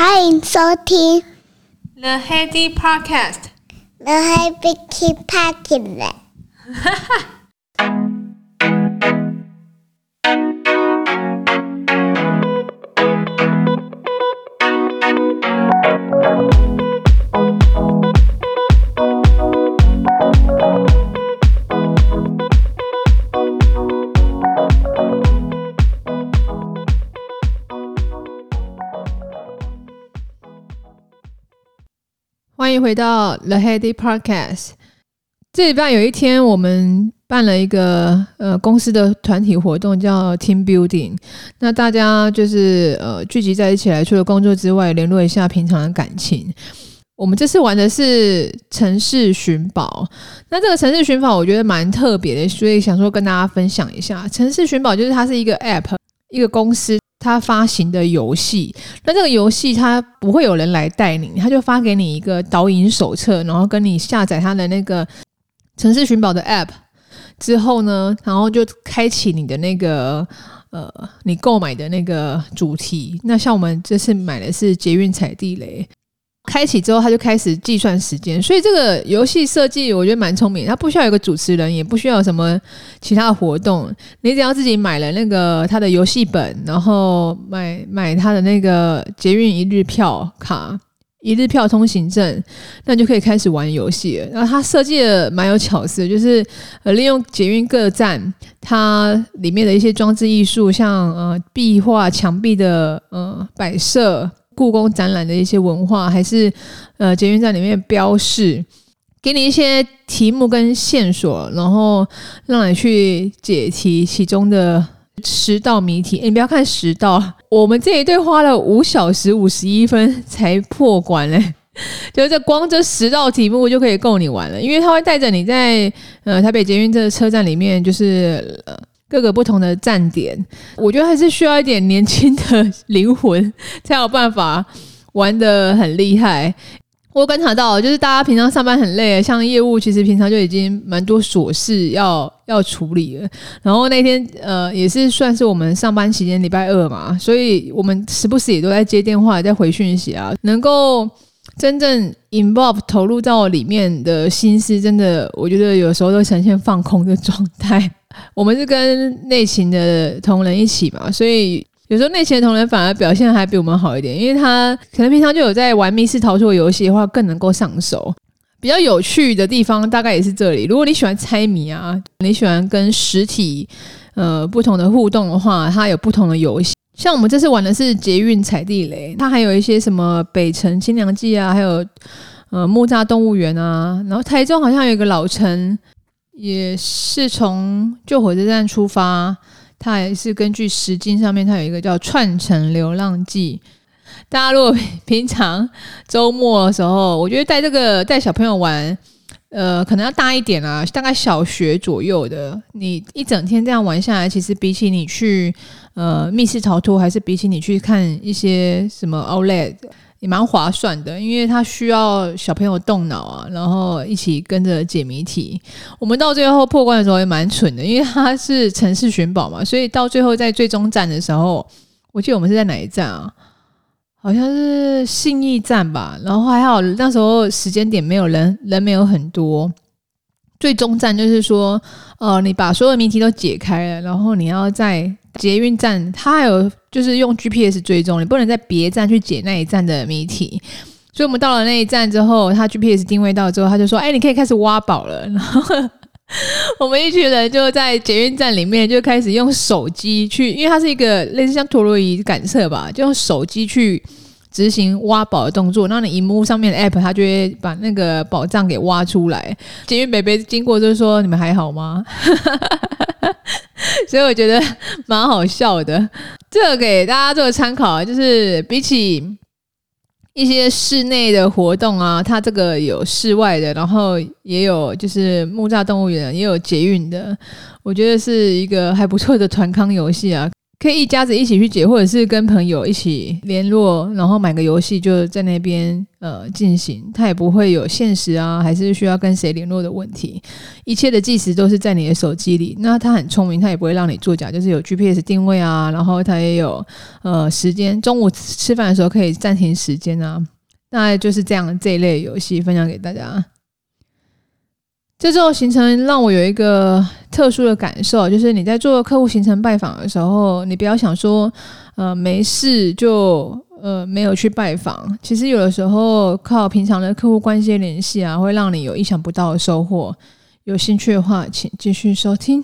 欢迎收听 The Heady Podcast。The Heady Podcast。哈哈。 欢迎回到 The Heady Podcast。这礼拜有一天，我们办了一个呃公司的团体活动，叫 Team Building。那大家就是呃聚集在一起来，除了工作之外，联络一下平常的感情。我们这次玩的是城市寻宝。那这个城市寻宝，我觉得蛮特别的，所以想说跟大家分享一下。城市寻宝就是它是一个 App，一个公司。他发行的游戏，那这个游戏它不会有人来带你，他就发给你一个导引手册，然后跟你下载他的那个城市寻宝的 App 之后呢，然后就开启你的那个呃，你购买的那个主题。那像我们这次买的是捷运踩地雷。开启之后，他就开始计算时间，所以这个游戏设计我觉得蛮聪明。它不需要有个主持人，也不需要什么其他的活动，你只要自己买了那个他的游戏本，然后买买他的那个捷运一日票卡、一日票通行证，那就可以开始玩游戏。然后它设计的蛮有巧思，就是呃利用捷运各站它里面的一些装置艺术，像呃壁画、墙壁的呃摆设。故宫展览的一些文化，还是呃捷运站里面标示，给你一些题目跟线索，然后让你去解题其中的十道谜题。你不要看十道，我们这一队花了五小时五十一分才破关嘞，就是这光这十道题目就可以够你玩了，因为它会带着你在呃台北捷运这个车站里面，就是呃。各个不同的站点，我觉得还是需要一点年轻的灵魂，才有办法玩得很厉害。我观察到，就是大家平常上班很累，像业务其实平常就已经蛮多琐事要要处理了。然后那天呃，也是算是我们上班期间礼拜二嘛，所以我们时不时也都在接电话，在回讯息啊，能够真正 involve 投入到里面的心思，真的我觉得有时候都呈现放空的状态。我们是跟内勤的同仁一起嘛，所以有时候内勤的同仁反而表现还比我们好一点，因为他可能平常就有在玩密室逃脱游戏的话，更能够上手。比较有趣的地方大概也是这里。如果你喜欢猜谜啊，你喜欢跟实体呃不同的互动的话，它有不同的游戏。像我们这次玩的是捷运踩地雷，它还有一些什么北城清凉祭啊，还有呃木栅动物园啊，然后台中好像有一个老城。也是从旧火车站出发，它也是根据时间上面，它有一个叫《串城流浪记》。大家如果平常周末的时候，我觉得带这个带小朋友玩，呃，可能要大一点啊，大概小学左右的，你一整天这样玩下来，其实比起你去呃密室逃脱，还是比起你去看一些什么 OLED。也蛮划算的，因为它需要小朋友动脑啊，然后一起跟着解谜题。我们到最后破关的时候也蛮蠢的，因为它是城市寻宝嘛，所以到最后在最终站的时候，我记得我们是在哪一站啊？好像是信义站吧。然后还好那时候时间点没有人，人没有很多。最终站就是说，呃，你把所有谜题都解开了，然后你要在捷运站，它还有就是用 GPS 追踪，你不能在别站去解那一站的谜题。所以我们到了那一站之后，他 GPS 定位到之后，他就说：“哎，你可以开始挖宝了。” 然后我们一群人就在捷运站里面就开始用手机去，因为它是一个类似像陀螺仪感测吧，就用手机去。执行挖宝的动作，那你荧幕上面的 app 它就会把那个宝藏给挖出来。捷运北北经过就是说：“你们还好吗？” 所以我觉得蛮好笑的。这个给大家做个参考，就是比起一些室内的活动啊，它这个有室外的，然后也有就是木栅动物园，也有捷运的，我觉得是一个还不错的团康游戏啊。可以一家子一起去解，或者是跟朋友一起联络，然后买个游戏就在那边呃进行，它也不会有限时啊，还是需要跟谁联络的问题。一切的计时都是在你的手机里，那它很聪明，它也不会让你作假，就是有 GPS 定位啊，然后它也有呃时间，中午吃饭的时候可以暂停时间啊，那就是这样这一类游戏分享给大家。这周行程让我有一个特殊的感受，就是你在做客户行程拜访的时候，你不要想说，呃，没事就呃没有去拜访。其实有的时候靠平常的客户关系联系啊，会让你有意想不到的收获。有兴趣的话，请继续收听。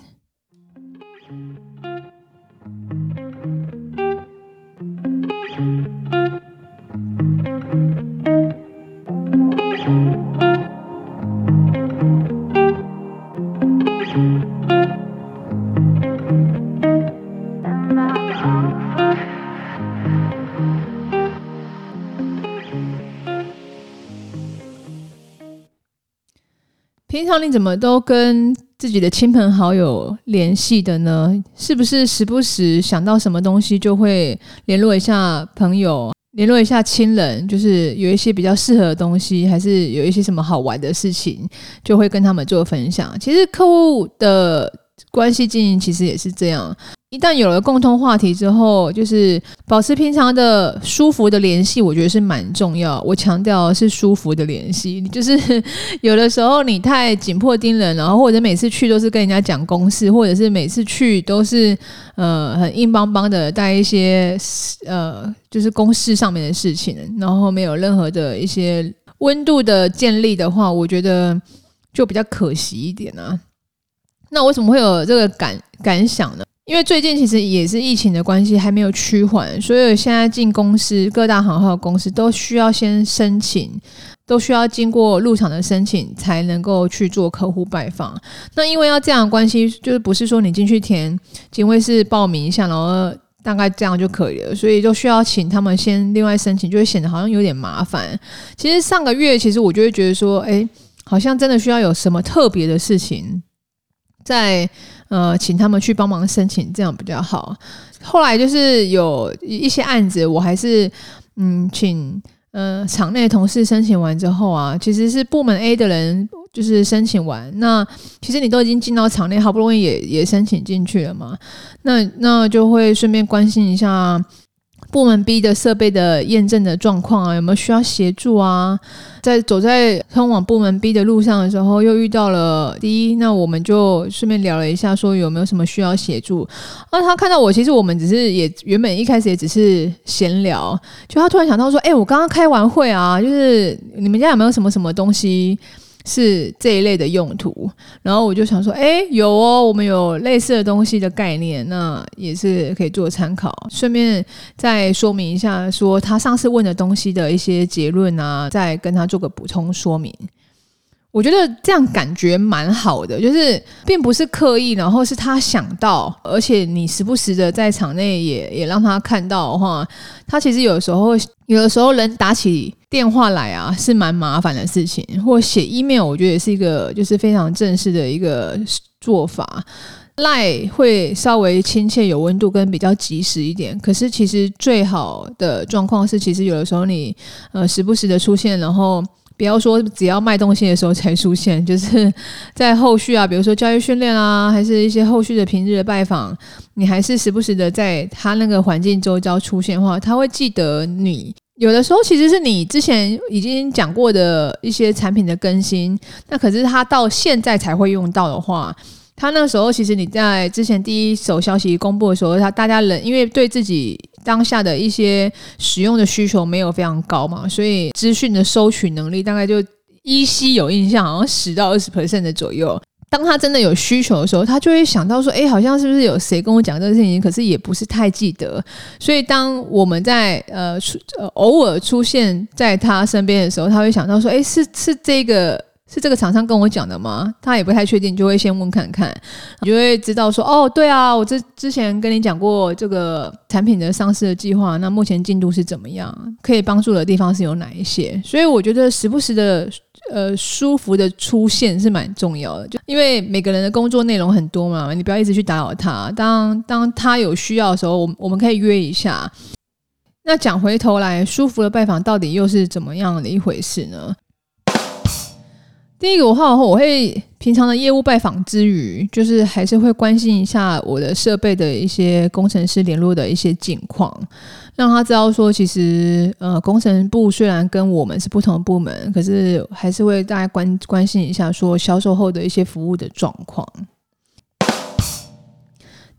那你怎么都跟自己的亲朋好友联系的呢？是不是时不时想到什么东西就会联络一下朋友，联络一下亲人？就是有一些比较适合的东西，还是有一些什么好玩的事情，就会跟他们做分享。其实客户的关系经营其实也是这样。一旦有了共同话题之后，就是保持平常的舒服的联系，我觉得是蛮重要。我强调是舒服的联系，就是 有的时候你太紧迫盯人，然后或者每次去都是跟人家讲公事，或者是每次去都是呃很硬邦邦的带一些呃就是公事上面的事情，然后没有任何的一些温度的建立的话，我觉得就比较可惜一点啊。那为什么会有这个感感想呢？因为最近其实也是疫情的关系，还没有趋缓，所以现在进公司各大行号公司都需要先申请，都需要经过入场的申请才能够去做客户拜访。那因为要这样的关系，就是不是说你进去填警卫室报名一下，然后大概这样就可以了，所以就需要请他们先另外申请，就会显得好像有点麻烦。其实上个月，其实我就会觉得说，哎，好像真的需要有什么特别的事情。在呃，请他们去帮忙申请，这样比较好。后来就是有一些案子，我还是嗯，请呃场内同事申请完之后啊，其实是部门 A 的人就是申请完，那其实你都已经进到场内，好不容易也也申请进去了嘛，那那就会顺便关心一下。部门 B 的设备的验证的状况啊，有没有需要协助啊？在走在通往部门 B 的路上的时候，又遇到了第一那我们就顺便聊了一下，说有没有什么需要协助。那他看到我，其实我们只是也原本一开始也只是闲聊，就他突然想到说，哎，我刚刚开完会啊，就是你们家有没有什么什么东西？是这一类的用途，然后我就想说，哎，有哦，我们有类似的东西的概念，那也是可以做参考。顺便再说明一下，说他上次问的东西的一些结论啊，再跟他做个补充说明。我觉得这样感觉蛮好的，就是并不是刻意，然后是他想到，而且你时不时的在场内也也让他看到的话，他其实有时候有的时候人打起电话来啊，是蛮麻烦的事情，或写 email，我觉得也是一个就是非常正式的一个做法。赖会稍微亲切、有温度跟比较及时一点，可是其实最好的状况是，其实有的时候你呃时不时的出现，然后。不要说只要卖东西的时候才出现，就是在后续啊，比如说教育训练啊，还是一些后续的平日的拜访，你还是时不时的在他那个环境周遭出现的话，他会记得你。有的时候其实是你之前已经讲过的一些产品的更新，那可是他到现在才会用到的话。他那时候其实你在之前第一手消息公布的时候，他大家人因为对自己当下的一些使用的需求没有非常高嘛，所以资讯的收取能力大概就依稀有印象，好像十到二十 percent 的左右。当他真的有需求的时候，他就会想到说，哎，好像是不是有谁跟我讲这个事情？可是也不是太记得。所以当我们在呃出呃偶尔出现在他身边的时候，他会想到说，哎，是是这个。是这个厂商跟我讲的吗？他也不太确定，就会先问看看，你就会知道说，哦，对啊，我之之前跟你讲过这个产品的上市的计划，那目前进度是怎么样？可以帮助的地方是有哪一些？所以我觉得时不时的呃舒服的出现是蛮重要的，就因为每个人的工作内容很多嘛，你不要一直去打扰他。当当他有需要的时候，我我们可以约一下。那讲回头来，舒服的拜访到底又是怎么样的一回事呢？第一个的话，我会平常的业务拜访之余，就是还是会关心一下我的设备的一些工程师联络的一些近况，让他知道说，其实呃，工程部虽然跟我们是不同的部门，可是还是会大家关关心一下说销售后的一些服务的状况。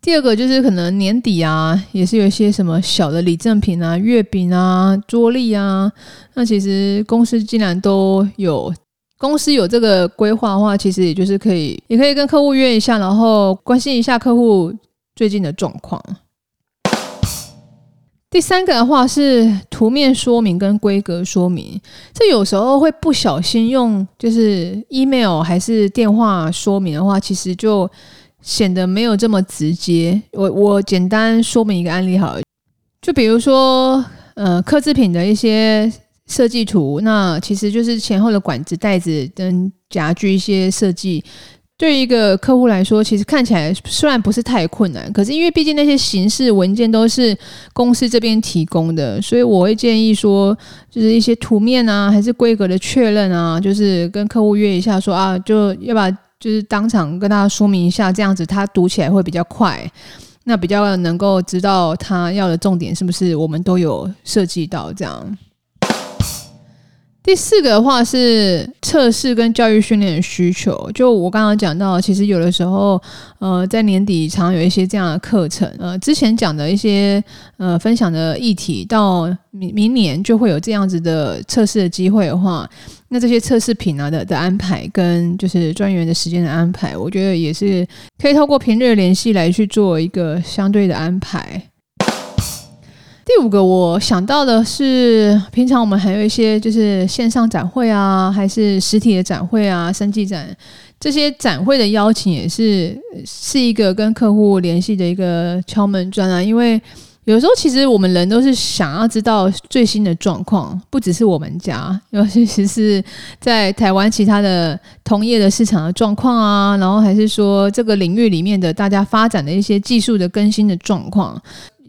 第二个就是可能年底啊，也是有一些什么小的礼赠品啊、月饼啊、桌历啊，那其实公司竟然都有。公司有这个规划的话，其实也就是可以，也可以跟客户约一下，然后关心一下客户最近的状况。第三个的话是图面说明跟规格说明，这有时候会不小心用就是 email 还是电话说明的话，其实就显得没有这么直接。我我简单说明一个案例好了，就比如说呃，客制品的一些。设计图，那其实就是前后的管子、袋子跟夹具一些设计。对于一个客户来说，其实看起来虽然不是太困难，可是因为毕竟那些形式文件都是公司这边提供的，所以我会建议说，就是一些图面啊，还是规格的确认啊，就是跟客户约一下说啊，就要把就是当场跟大家说明一下，这样子他读起来会比较快，那比较能够知道他要的重点是不是我们都有设计到这样。第四个的话是测试跟教育训练的需求，就我刚刚讲到，其实有的时候，呃，在年底常有一些这样的课程，呃，之前讲的一些呃分享的议题，到明明年就会有这样子的测试的机会的话，那这些测试品啊的的安排跟就是专员的时间的安排，我觉得也是可以透过平日联系来去做一个相对的安排。五个，我想到的是，平常我们还有一些就是线上展会啊，还是实体的展会啊，生技展这些展会的邀请，也是是一个跟客户联系的一个敲门砖啊。因为有时候其实我们人都是想要知道最新的状况，不只是我们家，尤其是在台湾其他的同业的市场的状况啊，然后还是说这个领域里面的大家发展的一些技术的更新的状况。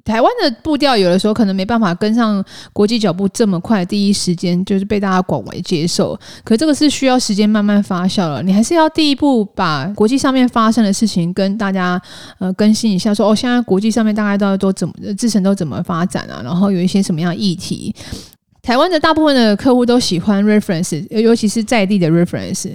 台湾的步调有的时候可能没办法跟上国际脚步这么快，第一时间就是被大家广为接受。可这个是需要时间慢慢发酵了。你还是要第一步把国际上面发生的事情跟大家呃更新一下说，哦，现在国际上面大概都都怎么自身都怎么发展啊，然后有一些什么样议题。台湾的大部分的客户都喜欢 reference，尤其是在地的 reference。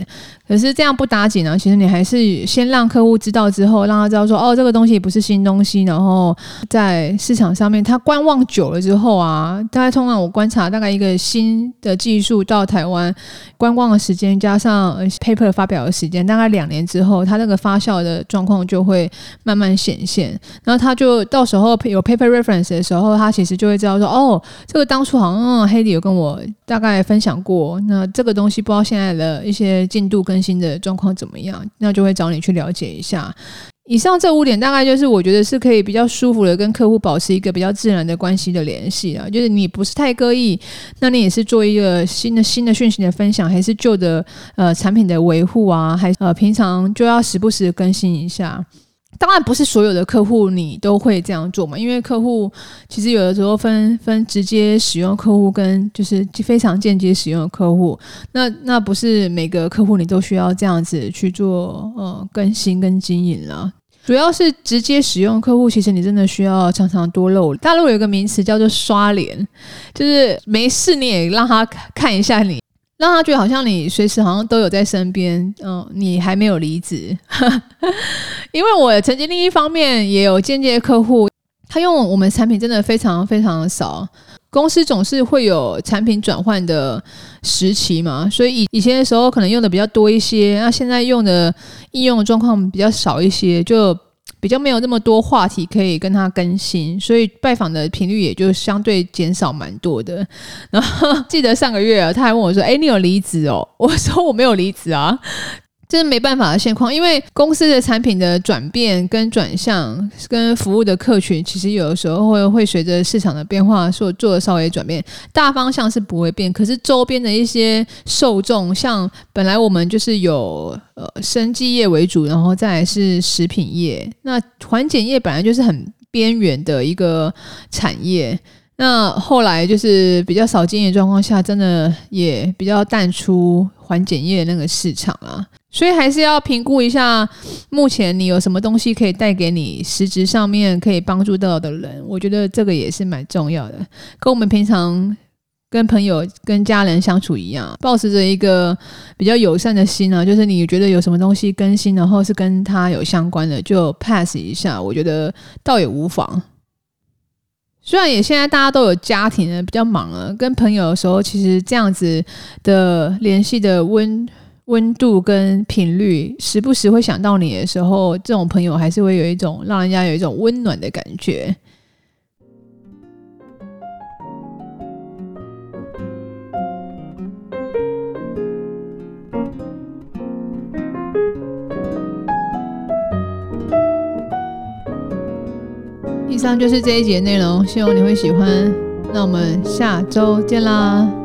可是这样不打紧呢？其实你还是先让客户知道之后，让他知道说哦，这个东西不是新东西。然后在市场上面，他观望久了之后啊，大概通常我观察，大概一个新的技术到台湾观望的时间，加上 paper 发表的时间，大概两年之后，它那个发酵的状况就会慢慢显现。然后他就到时候有 paper reference 的时候，他其实就会知道说哦，这个当初好像。黑迪有跟我大概分享过，那这个东西不知道现在的一些进度更新的状况怎么样，那就会找你去了解一下。以上这五点大概就是我觉得是可以比较舒服的跟客户保持一个比较自然的关系的联系啊，就是你不是太刻意，那你也是做一个新的新的讯息的分享，还是旧的呃产品的维护啊，还呃平常就要时不时更新一下。当然不是所有的客户你都会这样做嘛，因为客户其实有的时候分分直接使用客户跟就是非常间接使用的客户，那那不是每个客户你都需要这样子去做呃更新跟经营了。主要是直接使用客户，其实你真的需要常常多露。大陆有个名词叫做刷脸，就是没事你也让他看一下你。让他觉得好像你随时好像都有在身边，嗯，你还没有离职，因为我曾经另一方面也有间接客户，他用我们产品真的非常非常的少，公司总是会有产品转换的时期嘛，所以以以前的时候可能用的比较多一些，那现在用的应用状况比较少一些，就。比较没有那么多话题可以跟他更新，所以拜访的频率也就相对减少蛮多的。然后记得上个月啊，他还问我说：“哎，你有离职哦？”我说：“我没有离职啊。”这是没办法的现况，因为公司的产品的转变跟转向，跟服务的客群，其实有的时候会会随着市场的变化，所做的稍微转变。大方向是不会变，可是周边的一些受众，像本来我们就是有呃生技业为主，然后再是食品业，那环检业本来就是很边缘的一个产业。那后来就是比较少经验状况下，真的也比较淡出环检业那个市场啊，所以还是要评估一下，目前你有什么东西可以带给你实质上面可以帮助到的人，我觉得这个也是蛮重要的。跟我们平常跟朋友、跟家人相处一样，抱持着一个比较友善的心啊，就是你觉得有什么东西更新，然后是跟他有相关的，就 pass 一下，我觉得倒也无妨。虽然也现在大家都有家庭了，比较忙了，跟朋友的时候，其实这样子的联系的温温度跟频率，时不时会想到你的时候，这种朋友还是会有一种让人家有一种温暖的感觉。以上就是这一节内容，希望你会喜欢。那我们下周见啦！